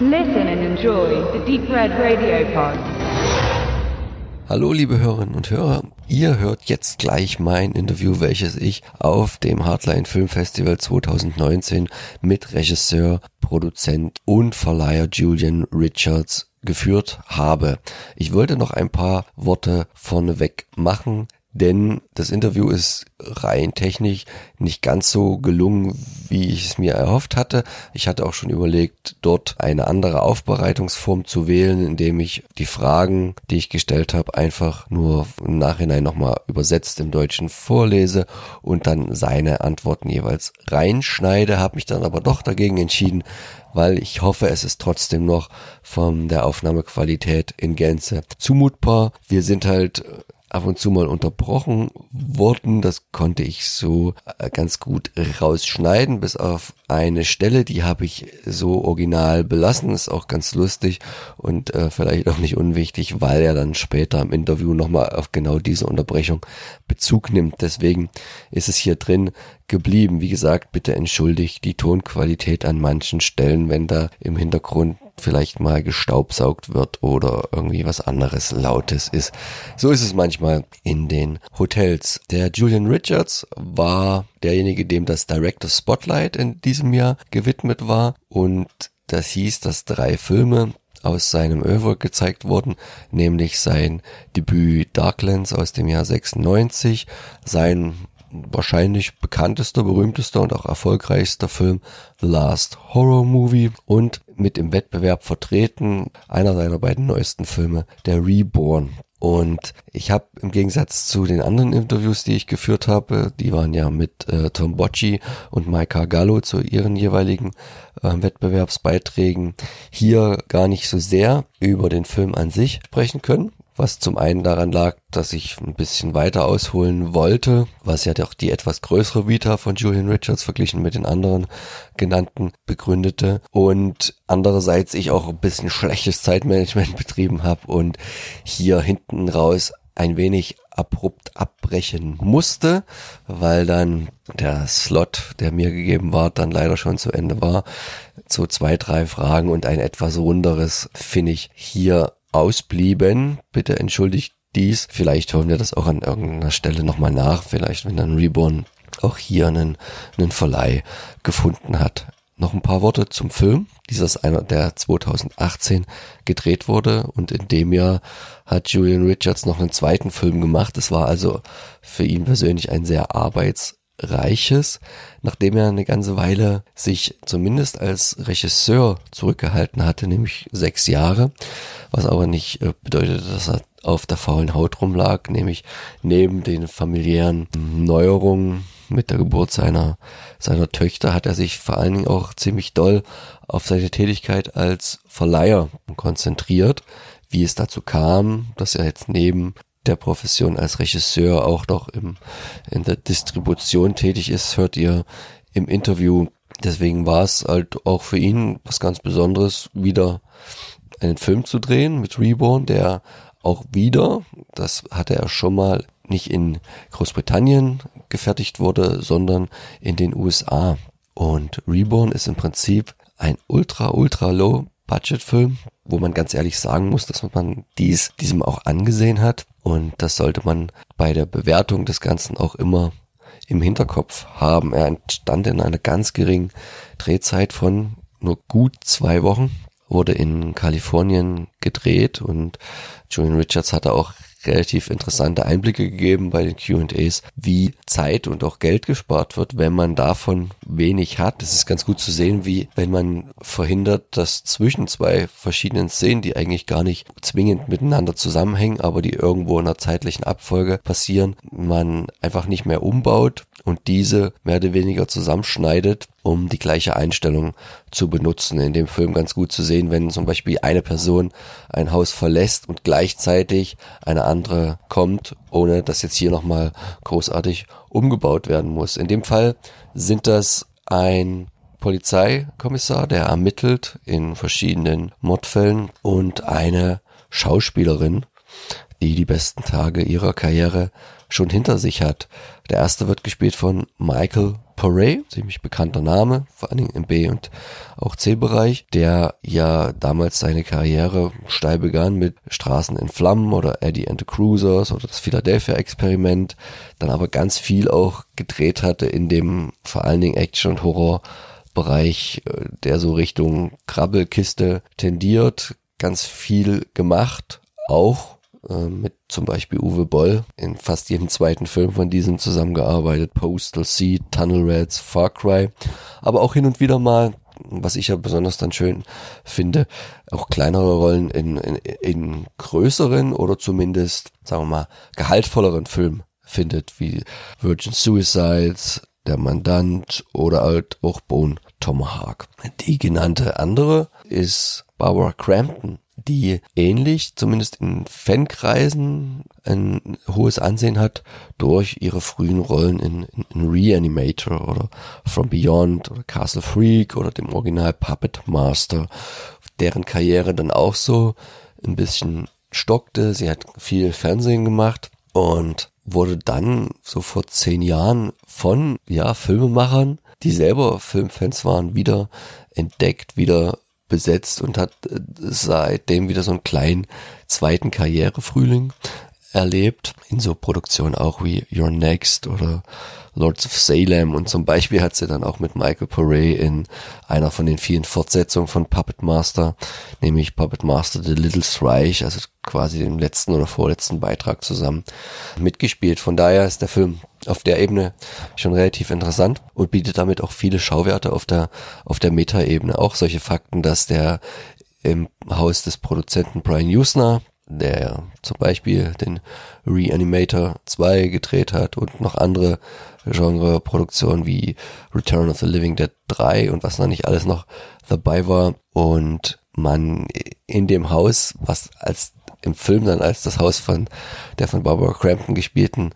Listen and enjoy the Deep Red Radio Pod. Hallo liebe Hörerinnen und Hörer, ihr hört jetzt gleich mein Interview, welches ich auf dem Hardline Film Festival 2019 mit Regisseur, Produzent und Verleiher Julian Richards geführt habe. Ich wollte noch ein paar Worte vorneweg machen, denn das Interview ist rein technisch nicht ganz so gelungen, wie ich es mir erhofft hatte. Ich hatte auch schon überlegt, dort eine andere Aufbereitungsform zu wählen, indem ich die Fragen, die ich gestellt habe, einfach nur im Nachhinein nochmal übersetzt im Deutschen vorlese und dann seine Antworten jeweils reinschneide, habe mich dann aber doch dagegen entschieden, weil ich hoffe, es ist trotzdem noch von der Aufnahmequalität in Gänze zumutbar. Wir sind halt ab und zu mal unterbrochen worden. Das konnte ich so äh, ganz gut rausschneiden, bis auf eine Stelle, die habe ich so original belassen. Ist auch ganz lustig und äh, vielleicht auch nicht unwichtig, weil er dann später im Interview nochmal auf genau diese Unterbrechung Bezug nimmt. Deswegen ist es hier drin geblieben. Wie gesagt, bitte entschuldigt die Tonqualität an manchen Stellen, wenn da im Hintergrund vielleicht mal gestaubsaugt wird oder irgendwie was anderes Lautes ist. So ist es manchmal in den Hotels. Der Julian Richards war derjenige, dem das Director Spotlight in diesem Jahr gewidmet war und das hieß, dass drei Filme aus seinem Oeuvre gezeigt wurden, nämlich sein Debüt Darklands aus dem Jahr 96, sein wahrscheinlich bekanntester, berühmtester und auch erfolgreichster Film The Last Horror Movie und mit im Wettbewerb vertreten einer seiner beiden neuesten Filme, der Reborn. Und ich habe im Gegensatz zu den anderen Interviews, die ich geführt habe, die waren ja mit äh, Tom Bocci und Mike Gallo zu ihren jeweiligen äh, Wettbewerbsbeiträgen, hier gar nicht so sehr über den Film an sich sprechen können was zum einen daran lag, dass ich ein bisschen weiter ausholen wollte, was ja doch die etwas größere Vita von Julian Richards verglichen mit den anderen genannten begründete und andererseits ich auch ein bisschen schlechtes Zeitmanagement betrieben habe und hier hinten raus ein wenig abrupt abbrechen musste, weil dann der Slot, der mir gegeben war, dann leider schon zu Ende war. So zwei, drei Fragen und ein etwas runderes finde ich hier ausblieben. Bitte entschuldigt dies. Vielleicht holen wir das auch an irgendeiner Stelle nochmal nach. Vielleicht, wenn dann Reborn auch hier einen, einen Verleih gefunden hat. Noch ein paar Worte zum Film. Dieser ist einer, der 2018 gedreht wurde und in dem Jahr hat Julian Richards noch einen zweiten Film gemacht. Es war also für ihn persönlich ein sehr arbeits Reiches, nachdem er eine ganze Weile sich zumindest als Regisseur zurückgehalten hatte, nämlich sechs Jahre, was aber nicht äh, bedeutete, dass er auf der faulen Haut rumlag, nämlich neben den familiären Neuerungen mit der Geburt seiner, seiner Töchter hat er sich vor allen Dingen auch ziemlich doll auf seine Tätigkeit als Verleiher konzentriert, wie es dazu kam, dass er jetzt neben der Profession als Regisseur auch noch im, in der Distribution tätig ist, hört ihr im Interview. Deswegen war es halt auch für ihn was ganz Besonderes, wieder einen Film zu drehen mit Reborn, der auch wieder, das hatte er schon mal, nicht in Großbritannien gefertigt wurde, sondern in den USA. Und Reborn ist im Prinzip ein ultra, ultra low Budget Film, wo man ganz ehrlich sagen muss, dass man dies diesem auch angesehen hat. Und das sollte man bei der Bewertung des Ganzen auch immer im Hinterkopf haben. Er entstand in einer ganz geringen Drehzeit von nur gut zwei Wochen, wurde in Kalifornien gedreht und Julian Richards hatte auch relativ interessante Einblicke gegeben bei den Q&As, wie Zeit und auch Geld gespart wird, wenn man davon wenig hat. Es ist ganz gut zu sehen, wie wenn man verhindert, dass zwischen zwei verschiedenen Szenen, die eigentlich gar nicht zwingend miteinander zusammenhängen, aber die irgendwo in einer zeitlichen Abfolge passieren, man einfach nicht mehr umbaut und diese mehr oder weniger zusammenschneidet, um die gleiche Einstellung zu benutzen. In dem Film ganz gut zu sehen, wenn zum Beispiel eine Person ein Haus verlässt und gleichzeitig eine andere kommt, ohne dass jetzt hier nochmal großartig umgebaut werden muss. In dem Fall sind das ein Polizeikommissar, der ermittelt in verschiedenen Mordfällen und eine Schauspielerin, die die besten Tage ihrer Karriere schon hinter sich hat. Der erste wird gespielt von Michael Porey, ziemlich bekannter Name, vor allen Dingen im B- und auch C-Bereich, der ja damals seine Karriere steil begann mit Straßen in Flammen oder Eddie and the Cruisers oder das Philadelphia-Experiment, dann aber ganz viel auch gedreht hatte in dem vor allen Dingen Action- und Horror-Bereich, äh, der so Richtung Krabbelkiste tendiert, ganz viel gemacht, auch äh, mit zum Beispiel Uwe Boll in fast jedem zweiten Film von diesem zusammengearbeitet. Postal Seed, Tunnel Rats, Far Cry. Aber auch hin und wieder mal, was ich ja besonders dann schön finde, auch kleinere Rollen in, in, in größeren oder zumindest, sagen wir mal, gehaltvolleren Filmen findet, wie Virgin Suicides, Der Mandant oder halt auch Bone Tomahawk. Die genannte andere ist Barbara Crampton, die ähnlich, zumindest in Fankreisen, ein hohes Ansehen hat durch ihre frühen Rollen in, in, in Reanimator oder From Beyond oder Castle Freak oder dem Original Puppet Master, deren Karriere dann auch so ein bisschen stockte. Sie hat viel Fernsehen gemacht und wurde dann so vor zehn Jahren von ja Filmemachern, die selber Filmfans waren, wieder entdeckt, wieder besetzt und hat äh, seitdem wieder so einen kleinen zweiten Karrierefrühling erlebt. In so Produktionen auch wie Your Next oder Lords of Salem und zum Beispiel hat sie dann auch mit Michael Porey in einer von den vielen Fortsetzungen von Puppet Master, nämlich Puppet Master The Little Reich, also quasi dem letzten oder vorletzten Beitrag zusammen mitgespielt. Von daher ist der Film auf der Ebene schon relativ interessant und bietet damit auch viele Schauwerte auf der, auf der Meta-Ebene. Auch solche Fakten, dass der im Haus des Produzenten Brian Usner der zum Beispiel den Reanimator 2 gedreht hat und noch andere Genre-Produktionen wie Return of the Living Dead 3 und was noch nicht alles noch dabei war. Und man in dem Haus, was als im Film dann als das Haus von der von Barbara Crampton gespielten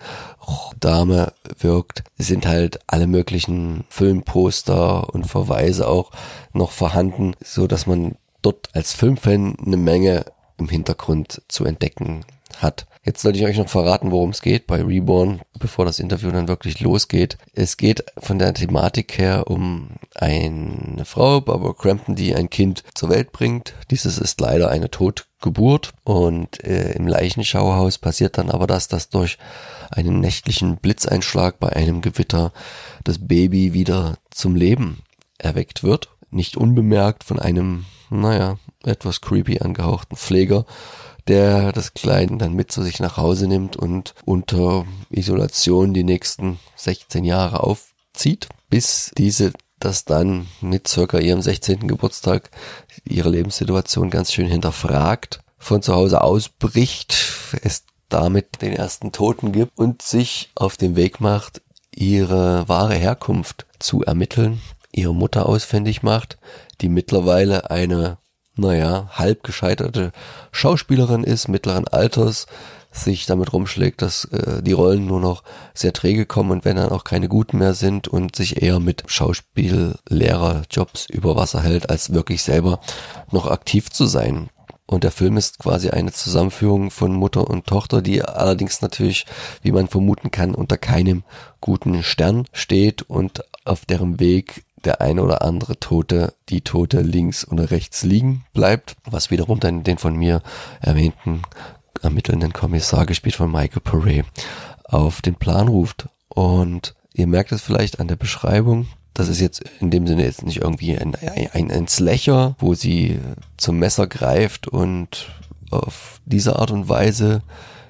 Dame wirkt, sind halt alle möglichen Filmposter und Verweise auch noch vorhanden, so dass man dort als Filmfan eine Menge im Hintergrund zu entdecken hat. Jetzt sollte ich euch noch verraten, worum es geht bei Reborn, bevor das Interview dann wirklich losgeht. Es geht von der Thematik her um eine Frau, Barbara Crampton, die ein Kind zur Welt bringt. Dieses ist leider eine Totgeburt und äh, im Leichenschauhaus passiert dann aber das, dass durch einen nächtlichen Blitzeinschlag bei einem Gewitter das Baby wieder zum Leben erweckt wird. Nicht unbemerkt von einem, naja, etwas creepy angehauchten Pfleger, der das Kleine dann mit zu sich nach Hause nimmt und unter Isolation die nächsten 16 Jahre aufzieht, bis diese das dann mit circa ihrem 16. Geburtstag ihre Lebenssituation ganz schön hinterfragt, von zu Hause ausbricht, es damit den ersten Toten gibt und sich auf den Weg macht, ihre wahre Herkunft zu ermitteln, ihre Mutter ausfindig macht, die mittlerweile eine naja, halb gescheiterte Schauspielerin ist, mittleren Alters, sich damit rumschlägt, dass äh, die Rollen nur noch sehr träge kommen und wenn dann auch keine guten mehr sind und sich eher mit Schauspiellehrerjobs über Wasser hält, als wirklich selber noch aktiv zu sein. Und der Film ist quasi eine Zusammenführung von Mutter und Tochter, die allerdings natürlich, wie man vermuten kann, unter keinem guten Stern steht und auf deren Weg der eine oder andere Tote, die Tote links oder rechts liegen bleibt, was wiederum dann den von mir erwähnten ermittelnden Kommissar, gespielt von Michael Pere, auf den Plan ruft. Und ihr merkt es vielleicht an der Beschreibung, das ist jetzt in dem Sinne jetzt nicht irgendwie ein, ein, ein Slasher, wo sie zum Messer greift und auf diese Art und Weise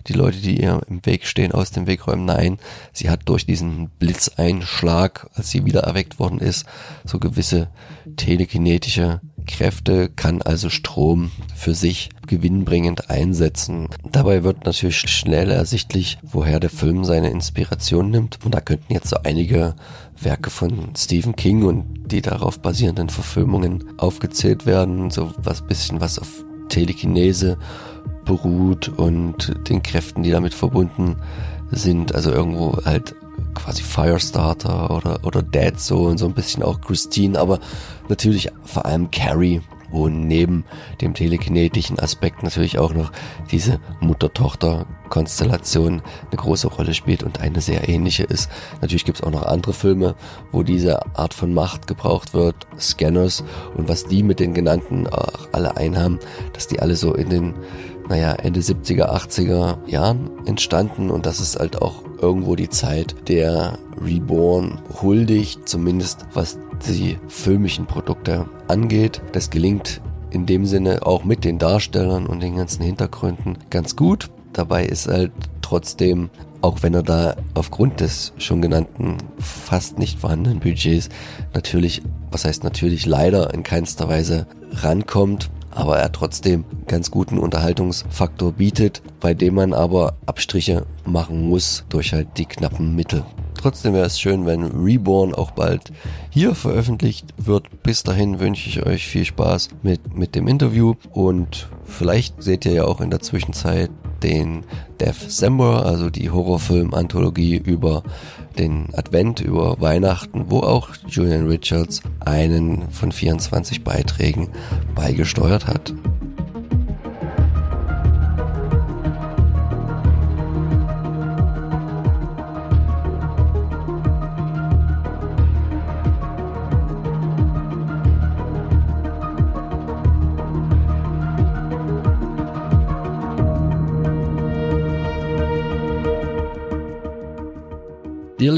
die Leute, die ihr im Weg stehen, aus dem Weg räumen. Nein, sie hat durch diesen Blitzeinschlag, als sie wieder erweckt worden ist, so gewisse telekinetische Kräfte, kann also Strom für sich gewinnbringend einsetzen. Dabei wird natürlich schnell ersichtlich, woher der Film seine Inspiration nimmt. Und da könnten jetzt so einige Werke von Stephen King und die darauf basierenden Verfilmungen aufgezählt werden. So was bisschen was auf Telekinese beruht und den Kräften, die damit verbunden sind. Also irgendwo halt quasi Firestarter oder, oder Dead und so ein bisschen auch Christine, aber natürlich vor allem Carrie Und neben dem telekinetischen Aspekt natürlich auch noch diese Mutter-Tochter-Konstellation eine große Rolle spielt und eine sehr ähnliche ist. Natürlich gibt es auch noch andere Filme, wo diese Art von Macht gebraucht wird. Scanners und was die mit den genannten auch alle einhaben, dass die alle so in den naja, Ende 70er, 80er Jahren entstanden und das ist halt auch irgendwo die Zeit der Reborn huldigt, zumindest was die filmischen Produkte angeht. Das gelingt in dem Sinne auch mit den Darstellern und den ganzen Hintergründen ganz gut. Dabei ist halt trotzdem, auch wenn er da aufgrund des schon genannten fast nicht vorhandenen Budgets natürlich, was heißt natürlich leider in keinster Weise rankommt, aber er trotzdem ganz guten Unterhaltungsfaktor bietet, bei dem man aber Abstriche machen muss durch halt die knappen Mittel. Trotzdem wäre es schön, wenn Reborn auch bald hier veröffentlicht wird. Bis dahin wünsche ich euch viel Spaß mit, mit dem Interview und vielleicht seht ihr ja auch in der Zwischenzeit den December, also die Horrorfilm-Anthologie über den Advent, über Weihnachten, wo auch Julian Richards einen von 24 Beiträgen beigesteuert hat.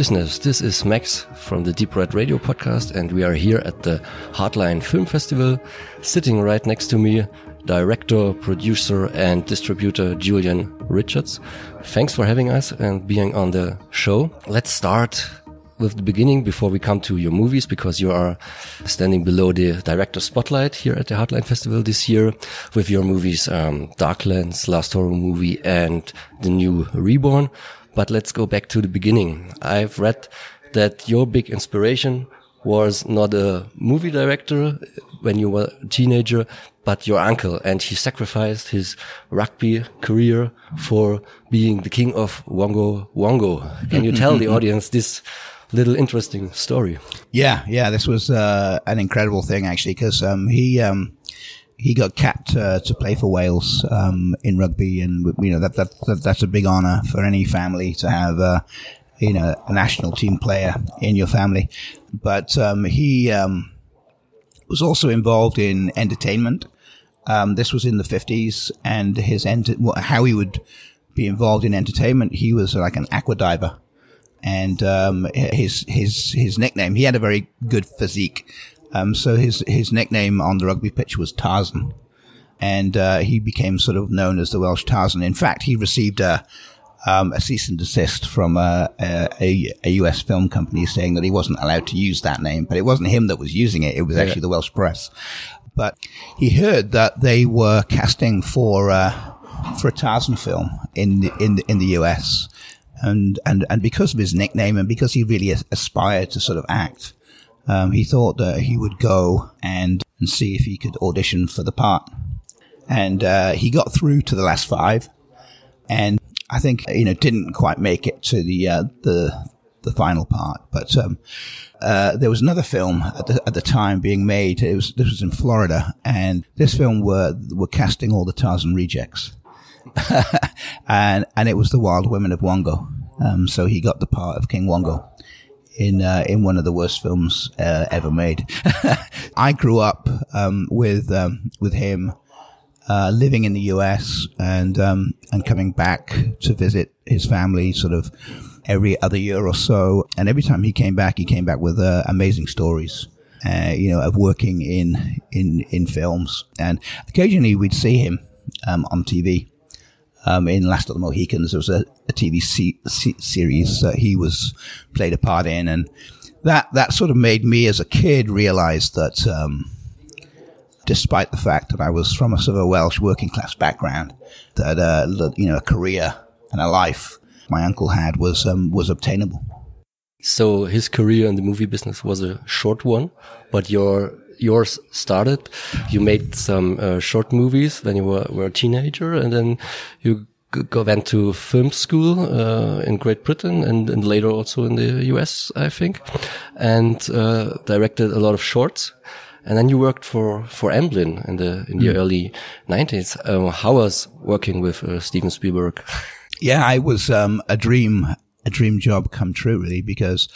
Listeners, this is Max from the Deep Red Radio podcast, and we are here at the Hardline Film Festival. Sitting right next to me, director, producer, and distributor Julian Richards. Thanks for having us and being on the show. Let's start with the beginning before we come to your movies because you are standing below the director spotlight here at the Hardline Festival this year with your movies um, Darklands, Last Horror Movie, and the new Reborn. But let's go back to the beginning. I've read that your big inspiration was not a movie director when you were a teenager, but your uncle, and he sacrificed his rugby career for being the king of Wongo Wongo. Can you tell the audience this little interesting story? Yeah, yeah, this was uh, an incredible thing actually, because um, he um, he got capped uh, to play for Wales um, in rugby, and you know that, that, that that's a big honour for any family to have uh, you know a national team player in your family. But um, he um, was also involved in entertainment. Um, this was in the fifties, and his ent- how he would be involved in entertainment. He was like an aqua diver, and um, his his his nickname. He had a very good physique. Um, so his his nickname on the rugby pitch was Tarzan, and uh, he became sort of known as the Welsh Tarzan. In fact, he received a um, a cease and desist from a, a, a, US film company saying that he wasn't allowed to use that name, but it wasn't him that was using it; it was actually the Welsh press. But he heard that they were casting for uh, for a Tarzan film in the, in the, in the US, and and and because of his nickname and because he really aspired to sort of act um, he thought that he would go and, and see if he could audition for the part. And uh, he got through to the last five, and I think you know didn't quite make it to the uh, the the final part. But um, uh, there was another film at the, at the time being made. It was this was in Florida, and this film were were casting all the Tarzan rejects, and and it was the Wild Women of Wongo. Um, so he got the part of King Wongo in uh, in one of the worst films uh, ever made. I grew up um, with um, with him, uh, living in the U.S. and um, and coming back to visit his family, sort of every other year or so. And every time he came back, he came back with uh, amazing stories. Uh, you know, of working in in in films, and occasionally we'd see him um, on TV um, in Last of the Mohicans. There was a, a TV c- c- series that he was played a part in, and that that sort of made me as a kid realize that, um, despite the fact that I was from a sort of a Welsh working class background, that uh, you know a career and a life my uncle had was um, was obtainable. So his career in the movie business was a short one, but your yours started. You made some uh, short movies when you were, were a teenager, and then you go, went to film school uh, in Great Britain and, and, later also in the US, I think, and uh, directed a lot of shorts. and then you worked for for Amblin in the in the Mm. early nineties. Um, how was working with uh, Steven Spielberg? Yeah, I was um, a dream, a dream job come true, really, because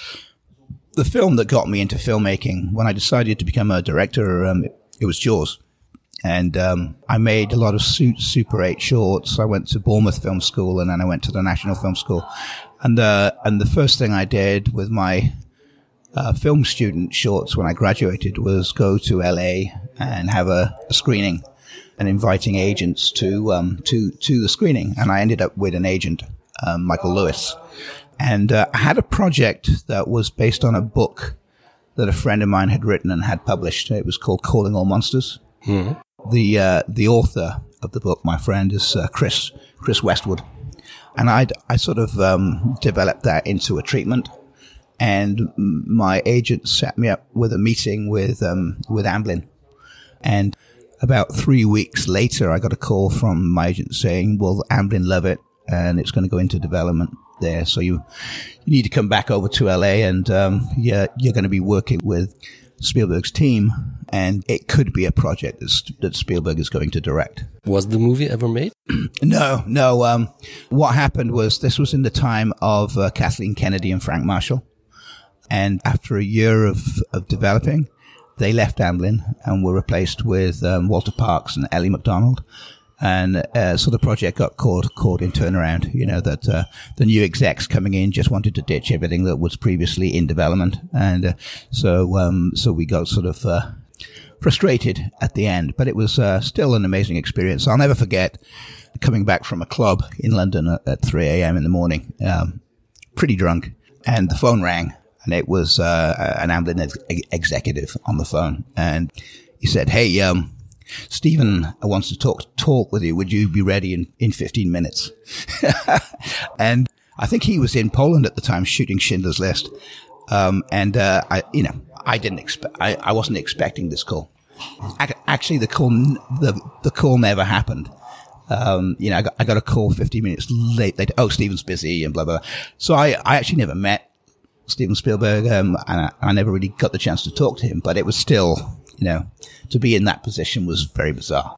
the film that got me into filmmaking when I decided to become a director, um, it was Jaws. And um, I made a lot of su- Super 8 shorts. I went to Bournemouth Film School and then I went to the National Film School. And, uh, and the first thing I did with my uh, film student shorts when I graduated was go to LA and have a, a screening and inviting agents to um, to to the screening. And I ended up with an agent, um, Michael Lewis, and uh, I had a project that was based on a book that a friend of mine had written and had published. It was called Calling All Monsters. The uh, the author of the book, my friend, is uh, Chris Chris Westwood, and I I sort of um, developed that into a treatment. And my agent set me up with a meeting with um, with Amblin, and about three weeks later, I got a call from my agent saying, "Well, Amblin love it, and it's going to go into development there. So you you need to come back over to LA, and um, yeah, you're going to be working with Spielberg's team, and it could be a project that's, that Spielberg is going to direct." Was the movie ever made? No, no. Um, what happened was this was in the time of uh, Kathleen Kennedy and Frank Marshall. And after a year of, of developing, they left Amblin and were replaced with um, Walter Parkes and Ellie McDonald. And uh, so the project got caught caught in turnaround. You know that uh, the new execs coming in just wanted to ditch everything that was previously in development, and uh, so um, so we got sort of uh, frustrated at the end. But it was uh, still an amazing experience. I'll never forget coming back from a club in London at, at 3 a.m. in the morning, um, pretty drunk, and the phone rang, and it was uh, an Amblin ex- executive on the phone, and he said, "Hey, um, Steven wants to talk talk with you. Would you be ready in in 15 minutes?" and I think he was in Poland at the time shooting Schindler's List, um, and uh, I, you know, I didn't expect, I, I wasn't expecting this call. Actually, the call, the the call never happened. Um, you know, I got, I got a call 15 minutes late. They, oh, Steven's busy and blah, blah, blah. So I, I actually never met Steven Spielberg. Um, and I, I never really got the chance to talk to him, but it was still, you know, to be in that position was very bizarre.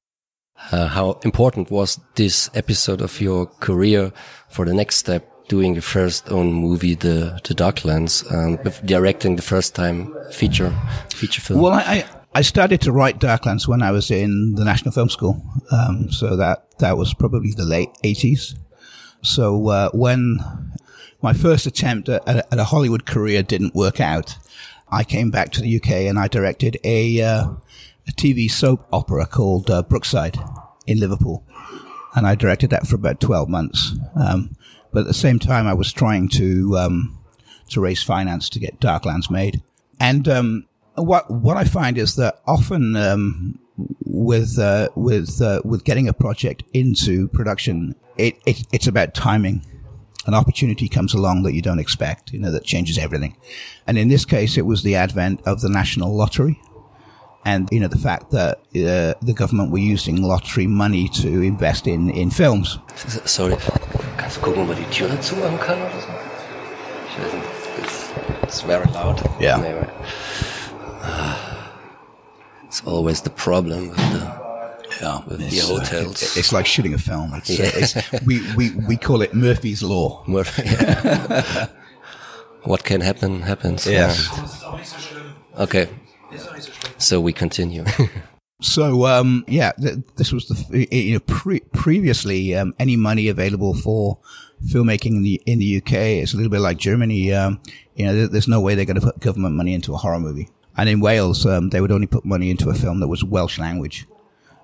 Uh, how important was this episode of your career for the next step, doing the first own movie, the the Darklands, um, directing the first time feature feature film? Well, I, I, started to write Darklands when I was in the National Film School. Um, so that, that was probably the late 80s. So, uh, when my first attempt at, at a Hollywood career didn't work out, I came back to the UK and I directed a, uh, a TV soap opera called uh, Brookside in Liverpool. And I directed that for about 12 months. Um, but at the same time, I was trying to, um, to raise finance to get Darklands made. And, um, what, what I find is that often, um, with, uh, with, uh, with getting a project into production, it, it, it's about timing an opportunity comes along that you don't expect, you know, that changes everything. And in this case, it was the advent of the national lottery. And, you know, the fact that uh, the government were using lottery money to invest in, in films. Sorry, kannst du gucken, ob er die Tür zumachen kann oder so? Ich weiß nicht, it's, it's very loud. Yeah. Anyway. Ah, It's always the problem with the Yeah, the it's, uh, hotels. it's like shooting a film. It's, uh, it's, we, we, we call it Murphy's Law. Murphy. what can happen happens. Yes. Yeah. Okay. So we continue. So um, yeah, th- this was the you know pre- previously um, any money available for filmmaking in the in the UK is a little bit like Germany. Um, you know, there- there's no way they're going to put government money into a horror movie. And in Wales, um, they would only put money into a film that was Welsh language.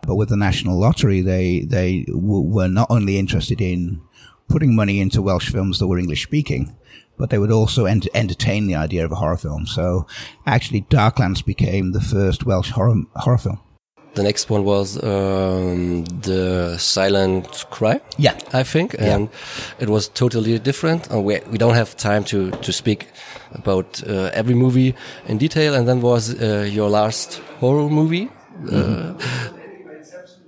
But with the national lottery, they they w- were not only interested in putting money into Welsh films that were English speaking, but they would also ent- entertain the idea of a horror film. So actually, Darklands became the first Welsh horror horror film. the next one was um, the Silent Cry. Yeah. I think, and it was totally different. Uh, we we don't have time to to speak about uh, every movie in detail. And then was uh, your last horror movie, uh,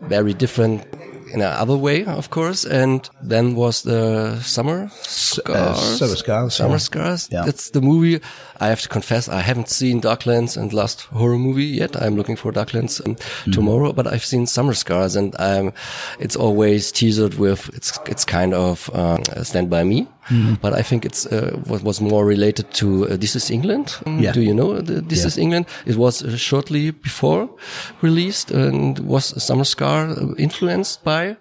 very different in another way, of course. And then was the Summer uh, Scars. Summer Scars, Summer. Scars. Yeah. That's the movie I have to confess, I haven't seen Darklands and Last Horror Movie yet. I'm looking for Darklands um, mm. tomorrow, but I've seen Summer Scars, and um, it's always teased with it's it's kind of uh, Stand by Me. Mm. But I think it's uh, was, was more related to uh, This Is England. Um, yeah. Do you know the, This yeah. Is England? It was uh, shortly before released and was Summer Scar uh, influenced by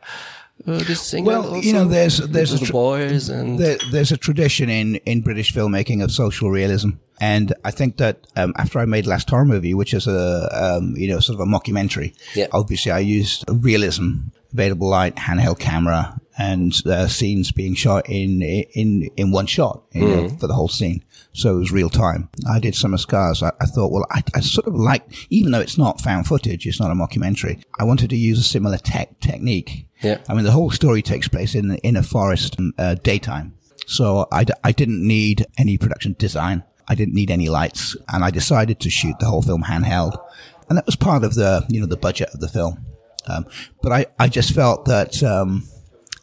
uh, this Well, also? you know, there's there's the a boys and there, there's a tradition in in British filmmaking of social realism, and I think that um, after I made Last Horror Movie, which is a um, you know sort of a mockumentary, yeah. obviously I used realism, available light, handheld camera, and uh, scenes being shot in in in one shot you know, mm. for the whole scene. So it was real time. I did Summer Scars. I, I thought, well, I, I, sort of like, even though it's not found footage, it's not a mockumentary. I wanted to use a similar tech technique. Yeah. I mean, the whole story takes place in in a forest uh, daytime. So I, I didn't need any production design. I didn't need any lights, and I decided to shoot the whole film handheld, and that was part of the you know the budget of the film. Um, but I, I just felt that um,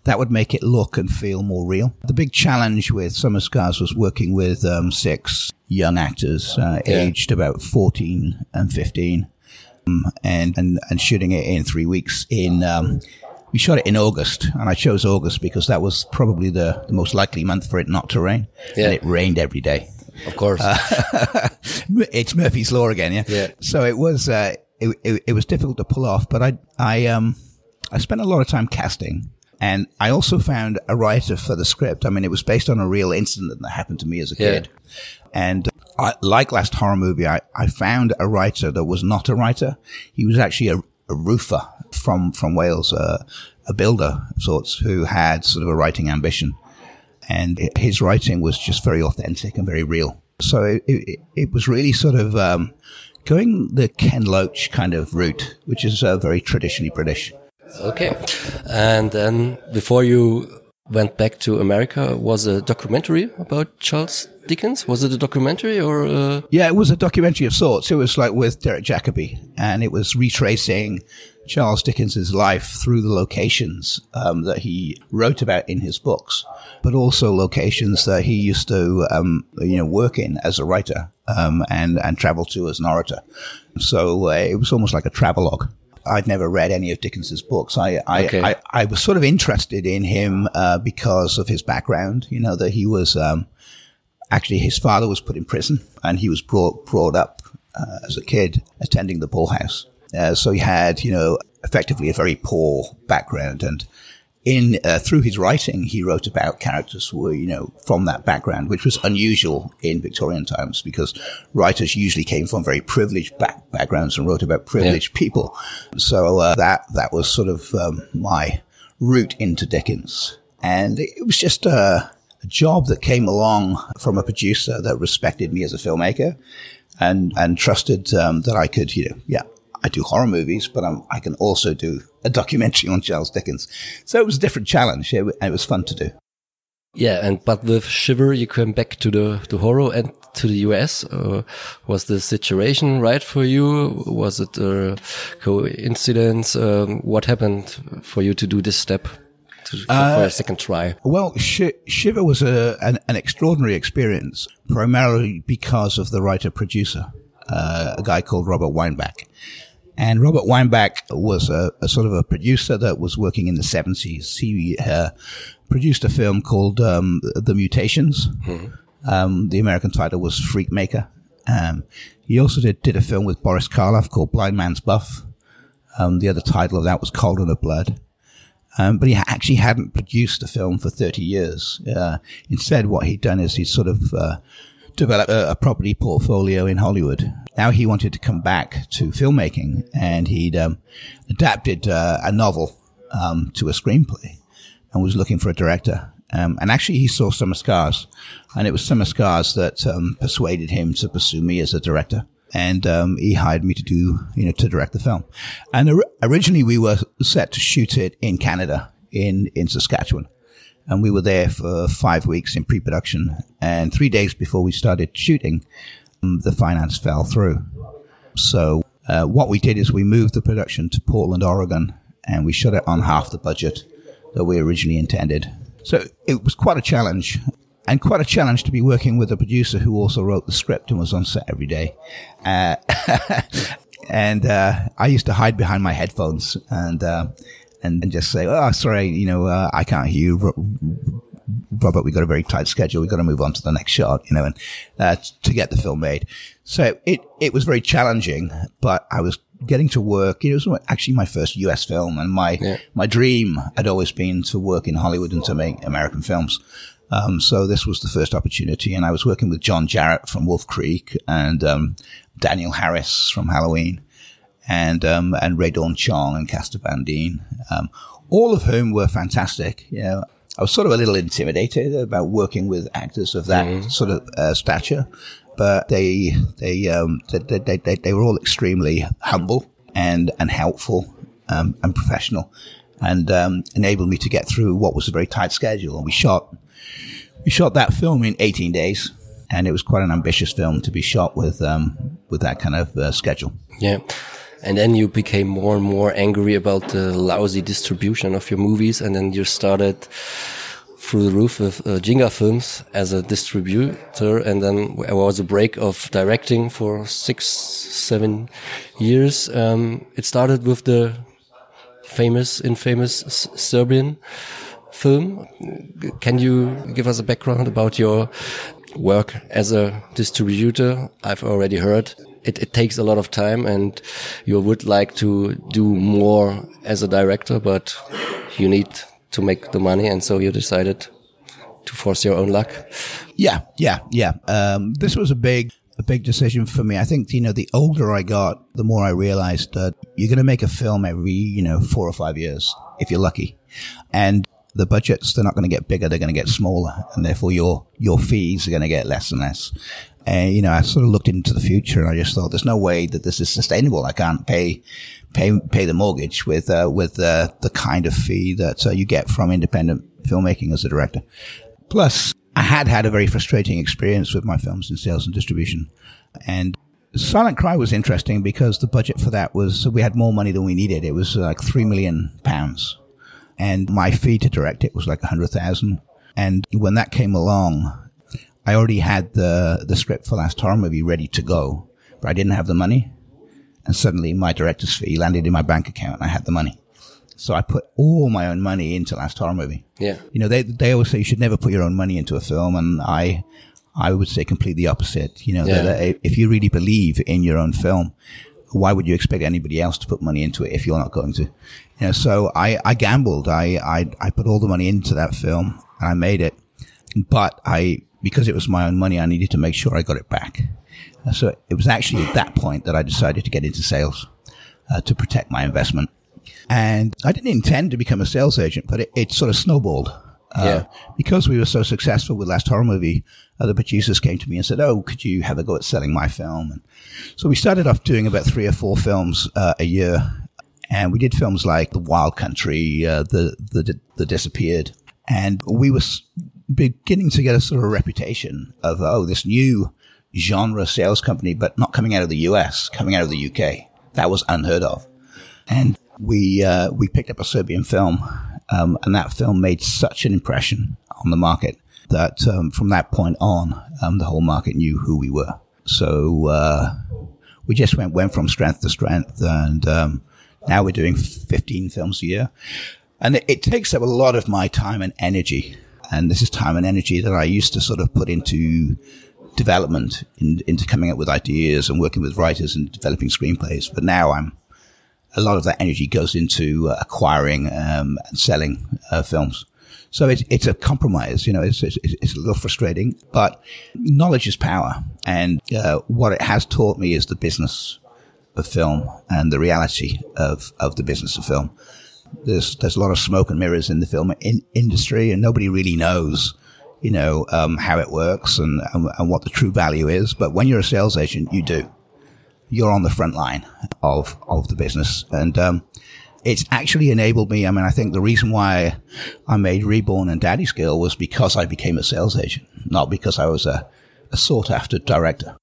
that would make it look and feel more real. The big challenge with Summer Scars was working with um, six young actors, uh, yeah. aged about 14 and 15, um, and, and, and shooting it in three weeks in, um, we shot it in August, and I chose August because that was probably the, the most likely month for it not to rain. Yeah. And it rained every day. Of course. Uh, it's Murphy's Law again, yeah? Yeah. So it was, uh, it, it, it was difficult to pull off, but I, I, um, I spent a lot of time casting and I also found a writer for the script. I mean, it was based on a real incident that happened to me as a yeah. kid. And I, like last horror movie, I, I found a writer that was not a writer. He was actually a, a roofer from, from Wales, uh, a builder of sorts who had sort of a writing ambition. And it, his writing was just very authentic and very real. So it, it, it was really sort of, um, going the Ken Loach kind of route, which is uh, very traditionally British. Okay. And then before you went back to America, was a documentary about Charles Dickens? Was it a documentary or? A yeah, it was a documentary of sorts. It was like with Derek Jacobi, and it was retracing Charles Dickens's life through the locations um, that he wrote about in his books, but also locations that he used to, um, you know, work in as a writer um, and and travel to as an orator. So uh, it was almost like a travelogue. I'd never read any of Dickens's books. I I, okay. I, I, was sort of interested in him uh, because of his background. You know that he was um, actually his father was put in prison, and he was brought brought up uh, as a kid attending the poorhouse. Uh, so he had you know effectively a very poor background, and in uh, through his writing, he wrote about characters who were, you know, from that background, which was unusual in Victorian times because writers usually came from very privileged back- backgrounds and wrote about privileged yeah. people. So uh, that that was sort of um, my route into Dickens, and it was just a, a job that came along from a producer that respected me as a filmmaker and and trusted um, that I could, you know, yeah, I do horror movies, but I'm, i can also do a documentary on Charles Dickens. So it was a different challenge. It, it was fun to do. Yeah, and but with Shiver, you came back to the to horror and to the US. Uh, was the situation right for you? Was it a coincidence? Um, what happened for you to do this step? To, uh, for a second try? Well, Sh Shiver was a, an, an, extraordinary experience, primarily because of the writer producer, uh, a guy called Robert Weinbach. And Robert Weinbach was a, a, sort of a producer that was working in the 70s. He uh, produced a film called um, The Mutations. Mm-hmm. Um, the American title was Freakmaker. Um, he also did, did a film with Boris Karloff called Blind Man's Buff. Um, the other title of that was Cauldron of the Blood. Um, but he actually hadn't produced a film for 30 years. Uh, instead, what he'd done is he'd sort of uh, develop a, a, property portfolio in Hollywood. Now he wanted to come back to filmmaking, and he'd um, adapted uh, a novel um, to a screenplay, and was looking for a director. Um, and actually, he saw Summer Scars, and it was Summer Scars that um, persuaded him to pursue me as a director. And um, he hired me to do, you know, to direct the film. And or- originally, we were set to shoot it in Canada, in in Saskatchewan and we were there for five weeks in pre-production. And three days before we started shooting, um, the finance fell through. So uh, what we did is we moved the production to Portland, Oregon, and we shot it on half the budget that we originally intended. So it was quite a challenge. and quite a challenge to be working with a producer who also wrote the script and was on set every day. Uh, and uh, I used to hide behind my headphones and uh, and, and just say, "Oh, sorry, you know, uh, I can't hear you." Robert, we've got a very tight schedule. We've got to move on to the next shot, you know, and uh, to get the film made. So it it was very challenging, but I was getting to work. It was actually my first US film, and my yeah. my dream had always been to work in Hollywood and to make American films. Um, so this was the first opportunity, and I was working with John Jarratt from Wolf Creek and um, Danielle Harris from Halloween, and um, and Rae Dawn Chong and Casper Van Dien, um, all of whom were fantastic. You know, I was sort of a little intimidated about working with actors of that mm. sort of uh, stature, but they they, um, they, they, they they were all extremely humble and and helpful um, and professional, and um, enabled me to get through what was a very tight schedule. And we shot we shot that film in 18 days, and it was quite an ambitious film to be shot with um, with that kind of uh, schedule. Yeah. And then you became more and more angry about the lousy distribution of your movies, and then you started through the roof with uh, Jinga Films as a distributor, and then there was a break of directing for six, seven years. Um, it started with the famous, infamous Serbian film. Can you give us a background about your work as a distributor? I've already heard it, it takes a lot of time and you would like to do more as a director, but you need to make the money. And so you decided to force your own luck. Yeah. Yeah. Yeah. Um, this was a big, a big decision for me. I think, you know, the older I got, the more I realized that you're going to make a film every, you know, four or five years if you're lucky. And the budgets, they're not going to get bigger. They're going to get smaller. And therefore your, your fees are going to get less and less. And, you know, I sort of looked into the future and I just thought there's no way that this is sustainable. I can't pay, pay, pay the mortgage with, uh, with, uh, the kind of fee that uh, you get from independent filmmaking as a director. Plus, I had had a very frustrating experience with my films in sales and distribution. And Silent Cry was interesting because the budget for that was, we had more money than we needed. It was like three million pounds. And my fee to direct it was like a hundred thousand. And when that came along, I already had the, the script for Last Horror Movie ready to go, but I didn't have the money. And suddenly my director's fee landed in my bank account and I had the money. So I put all my own money into Last Horror Movie. Yeah. You know, they, they always say you should never put your own money into a film. And I, I would say completely opposite. You know, yeah. that if you really believe in your own film, why would you expect anybody else to put money into it if you're not going to? You know, so I, I gambled. I, I, I put all the money into that film and I made it, but I because it was my own money, I needed to make sure I got it back. So it was actually at that point that I decided to get into sales uh, to protect my investment. And I didn't intend to become a sales agent, but it, it sort of snowballed. Uh, yeah. Because we were so successful with Last Horror Movie, other producers came to me and said, "Oh, could you have a go at selling my film?" And so we started off doing about three or four films uh, a year, and we did films like The Wild Country, uh, the, the the Disappeared, and we were beginning to get a sort of reputation of, oh, this new genre sales company, but not coming out of the US, coming out of the UK. That was unheard of. And we, uh, we picked up a Serbian film, um, and that film made such an impression on the market that, um, from that point on, um, the whole market knew who we were. So, uh, we just went, went from strength to strength and, um, now we're doing 15 films a year. And it, it takes up a lot of my time and energy and this is time and energy that I used to sort of put into development, in, into coming up with ideas and working with writers and developing screenplays. But now I'm, a lot of that energy goes into uh, acquiring um, and selling uh, films. So it's, it's a compromise, you know, it's, it's, it's, a little frustrating, but knowledge is power. And uh, what it has taught me is the business of film and the reality of, of the business of film there's there's a lot of smoke and mirrors in the film in, industry, and nobody really knows, you know, um, how it works and, and, and what the true value is. But when you're a sales agent, you do. You're on the front line of of the business, and um, it's actually enabled me. I mean, I think the reason why I made Reborn and Daddy's Girl was because I became a sales agent, not because I was a, a sought after director.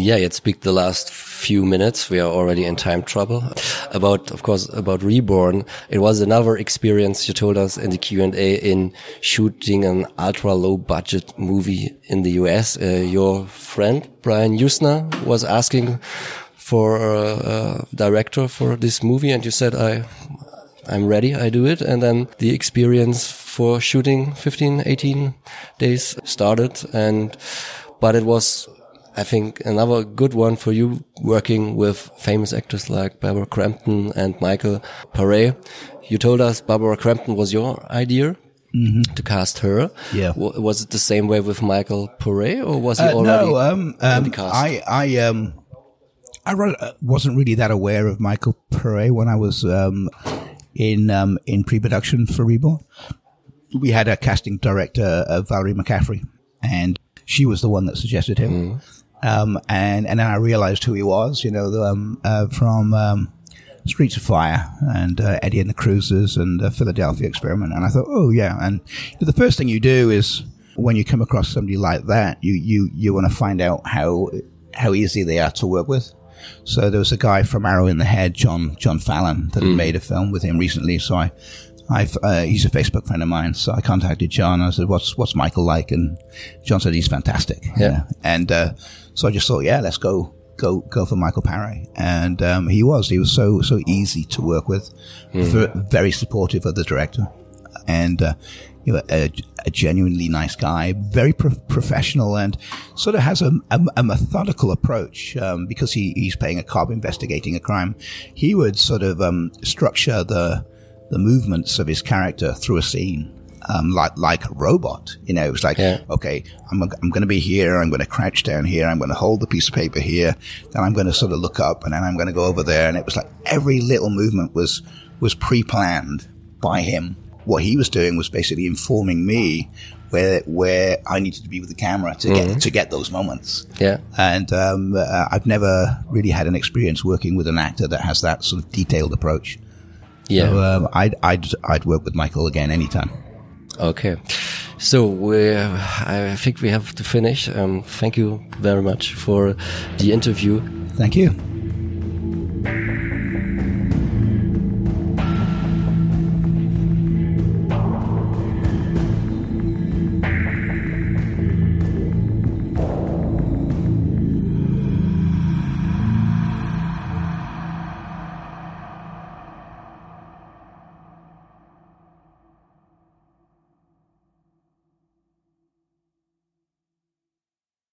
Yeah, yet speak the last few minutes. We are already in time trouble. About, of course, about Reborn. It was another experience you told us in the Q&A in shooting an ultra low budget movie in the US. Uh, your friend, Brian Yuzna, was asking for a, a director for this movie and you said, I, I'm ready, I do it. And then the experience for shooting 15, 18 days started and, but it was I think another good one for you working with famous actors like Barbara Crampton and Michael Paré. You told us Barbara Crampton was your idea. Mm -hmm. To cast her, yeah. W was it the same way with Michael Paré, or was he uh, already no, um, um? I, I, um, I uh, wasn't really that aware of Michael Paré when I was um, in um, in pre-production for Reborn. We had a casting director, uh, Valerie McCaffrey, and she was the one that suggested him. Mm. Um, and, and then I realized who he was, you know, um, uh, from, um, Streets of Fire and uh, Eddie and the Cruisers and the Philadelphia Experiment. And I thought, oh yeah. And the first thing you do is when you come across somebody like that, you, you, you want to find out how, how easy they are to work with. So there was a guy from Arrow in the Head, John, John Fallon, that mm. made a film with him recently. So I, I've, uh, he's a Facebook friend of mine. So I contacted John. I said, what's, what's Michael like? And John said, he's fantastic. Yeah. And, uh, so I just thought, yeah, let's go, go, go for Michael Paré. And, um, he was, he was so, so easy to work with, mm. very supportive of the director and, uh, you know, a, a, genuinely nice guy, very pro- professional, and sort of has a, a, a methodical approach um, because he, he's playing a cop investigating a crime. He would sort of um, structure the the movements of his character through a scene um, like like a robot. You know, it's like, yeah. okay, I'm I'm going to be here. I'm going to crouch down here. I'm going to hold the piece of paper here. Then I'm going to sort of look up, and then I'm going to go over there. And it was like every little movement was was pre-planned by him. What he was doing was basically informing me where where I needed to be with the camera to mm-hmm. get to get those moments. Yeah, and um, uh, I've never really had an experience working with an actor that has that sort of detailed approach. Yeah, so, um, I'd I'd I'd work with Michael again anytime. Okay. So we, I think we have to finish. Um, thank you very much for the interview. Thank you.